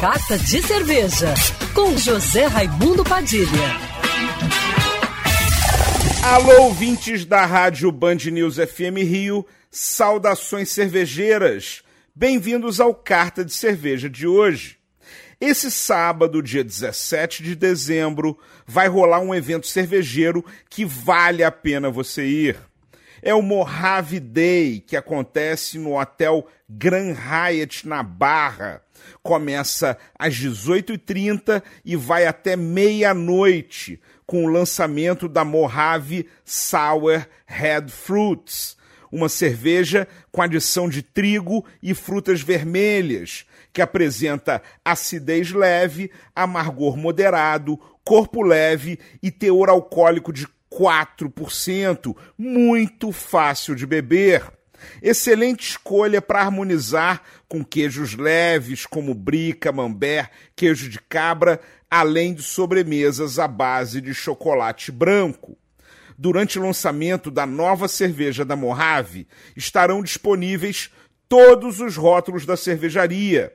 Carta de Cerveja, com José Raimundo Padilha. Alô, ouvintes da Rádio Band News FM Rio, saudações cervejeiras. Bem-vindos ao Carta de Cerveja de hoje. Esse sábado, dia 17 de dezembro, vai rolar um evento cervejeiro que vale a pena você ir. É o Mojave Day, que acontece no Hotel Grand Hyatt, na Barra. Começa às 18h30 e vai até meia-noite, com o lançamento da Mojave Sour Red Fruits, uma cerveja com adição de trigo e frutas vermelhas, que apresenta acidez leve, amargor moderado, corpo leve e teor alcoólico de 4%, muito fácil de beber. Excelente escolha para harmonizar com queijos leves como brie, camembert, queijo de cabra, além de sobremesas à base de chocolate branco. Durante o lançamento da nova cerveja da Mojave, estarão disponíveis todos os rótulos da cervejaria: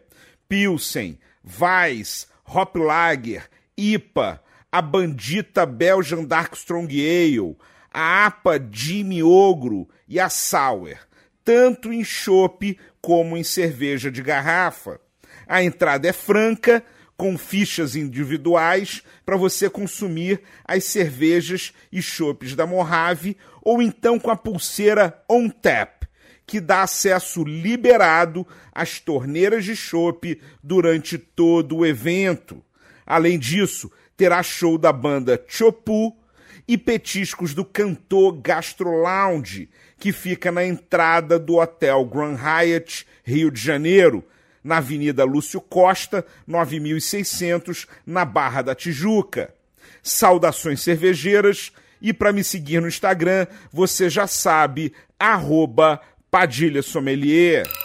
Pilsen, Weiss, Hop Lager, IPA, a Bandita Belgian Dark Strong Ale, a APA Jimmy Ogro e a Sour, tanto em chopp como em cerveja de garrafa. A entrada é franca, com fichas individuais para você consumir as cervejas e chopes da Mojave, ou então com a pulseira On Tap, que dá acesso liberado às torneiras de chopp durante todo o evento. Além disso, terá show da banda Chopu e petiscos do cantor Gastro Lounge, que fica na entrada do Hotel Grand Hyatt, Rio de Janeiro, na Avenida Lúcio Costa, 9600, na Barra da Tijuca. Saudações cervejeiras e para me seguir no Instagram, você já sabe, arroba Padilha Sommelier.